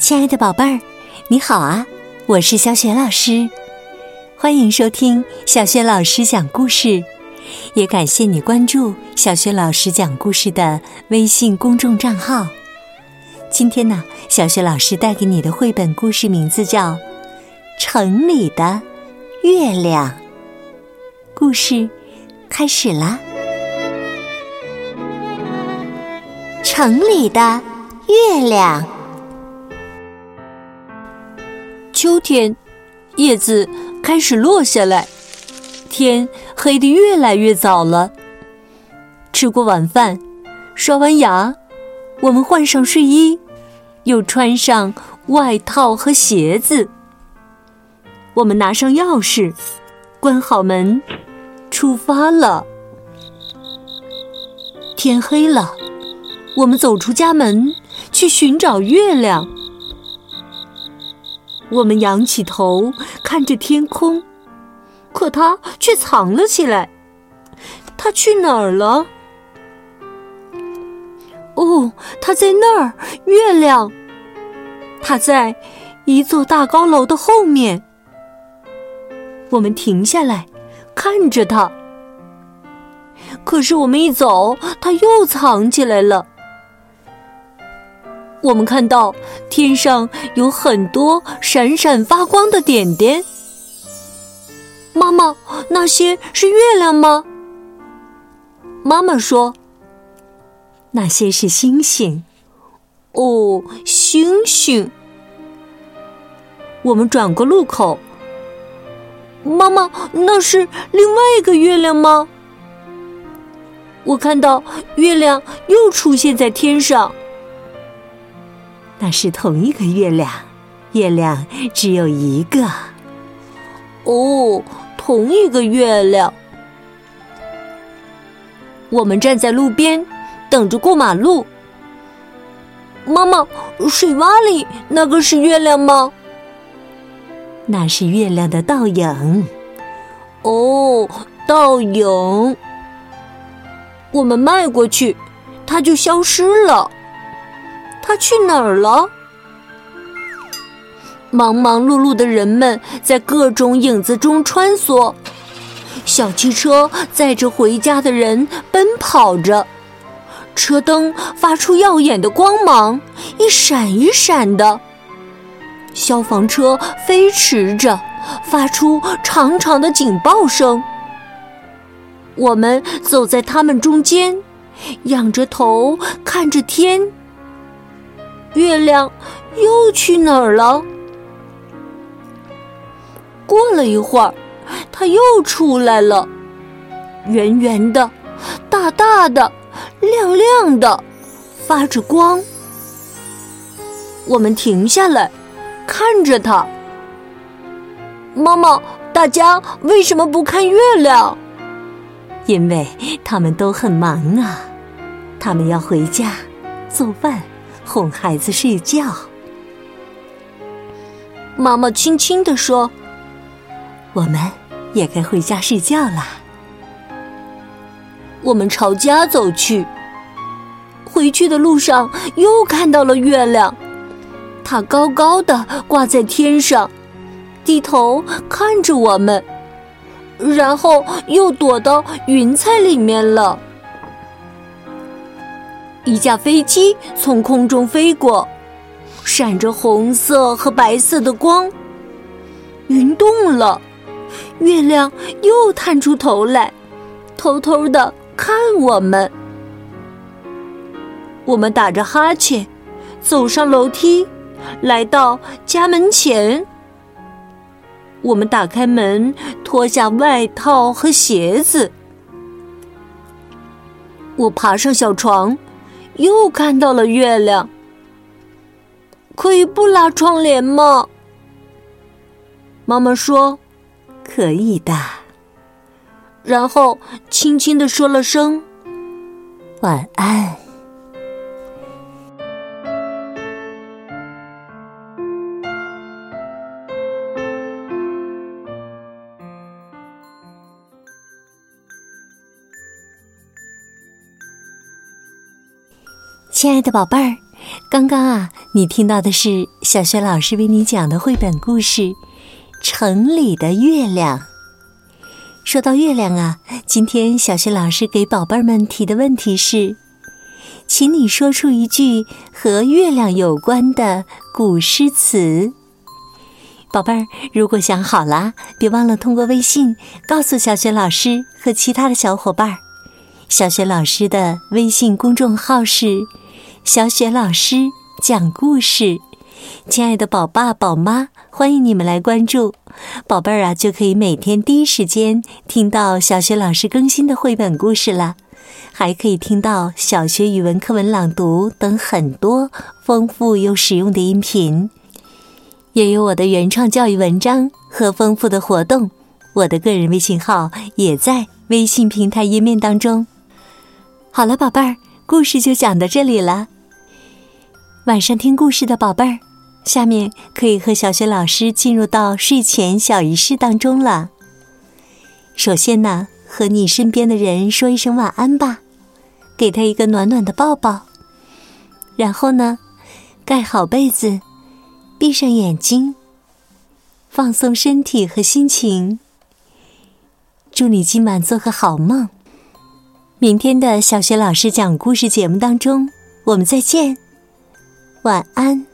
亲爱的宝贝儿，你好啊！我是小雪老师，欢迎收听小雪老师讲故事，也感谢你关注小雪老师讲故事的微信公众账号。今天呢，小雪老师带给你的绘本故事名字叫《城里的月亮》。故事开始啦！城里的月亮。秋天，叶子开始落下来，天黑得越来越早了。吃过晚饭，刷完牙，我们换上睡衣，又穿上外套和鞋子。我们拿上钥匙，关好门，出发了。天黑了，我们走出家门，去寻找月亮。我们仰起头看着天空，可它却藏了起来。它去哪儿了？哦，它在那儿，月亮。它在一座大高楼的后面。我们停下来，看着它。可是我们一走，它又藏起来了。我们看到天上有很多闪闪发光的点点。妈妈，那些是月亮吗？妈妈说：“那些是星星。”哦，星星。我们转过路口。妈妈，那是另外一个月亮吗？我看到月亮又出现在天上。那是同一个月亮，月亮只有一个。哦，同一个月亮。我们站在路边，等着过马路。妈妈，水洼里那个是月亮吗？那是月亮的倒影。哦，倒影。我们迈过去，它就消失了。他去哪儿了？忙忙碌碌的人们在各种影子中穿梭，小汽车载着回家的人奔跑着，车灯发出耀眼的光芒，一闪一闪的。消防车飞驰着，发出长长的警报声。我们走在他们中间，仰着头看着天。月亮又去哪儿了？过了一会儿，它又出来了，圆圆的、大大的、亮亮的，发着光。我们停下来，看着它。妈妈，大家为什么不看月亮？因为他们都很忙啊，他们要回家做饭。哄孩子睡觉，妈妈轻轻地说：“我们也该回家睡觉啦。”我们朝家走去，回去的路上又看到了月亮，它高高的挂在天上，低头看着我们，然后又躲到云彩里面了。一架飞机从空中飞过，闪着红色和白色的光。云动了，月亮又探出头来，偷偷的看我们。我们打着哈欠，走上楼梯，来到家门前。我们打开门，脱下外套和鞋子。我爬上小床。又看到了月亮，可以不拉窗帘吗？妈妈说：“可以的。”然后轻轻的说了声“晚安”。亲爱的宝贝儿，刚刚啊，你听到的是小雪老师为你讲的绘本故事《城里的月亮》。说到月亮啊，今天小雪老师给宝贝儿们提的问题是：请你说出一句和月亮有关的古诗词。宝贝儿，如果想好了，别忘了通过微信告诉小雪老师和其他的小伙伴儿。小雪老师的微信公众号是。小雪老师讲故事，亲爱的宝爸宝妈，欢迎你们来关注，宝贝儿啊，就可以每天第一时间听到小雪老师更新的绘本故事了，还可以听到小学语文课文朗读等很多丰富又实用的音频，也有我的原创教育文章和丰富的活动。我的个人微信号也在微信平台页面当中。好了，宝贝儿。故事就讲到这里了。晚上听故事的宝贝儿，下面可以和小雪老师进入到睡前小仪式当中了。首先呢，和你身边的人说一声晚安吧，给他一个暖暖的抱抱。然后呢，盖好被子，闭上眼睛，放松身体和心情。祝你今晚做个好梦。明天的小学老师讲故事节目当中，我们再见，晚安。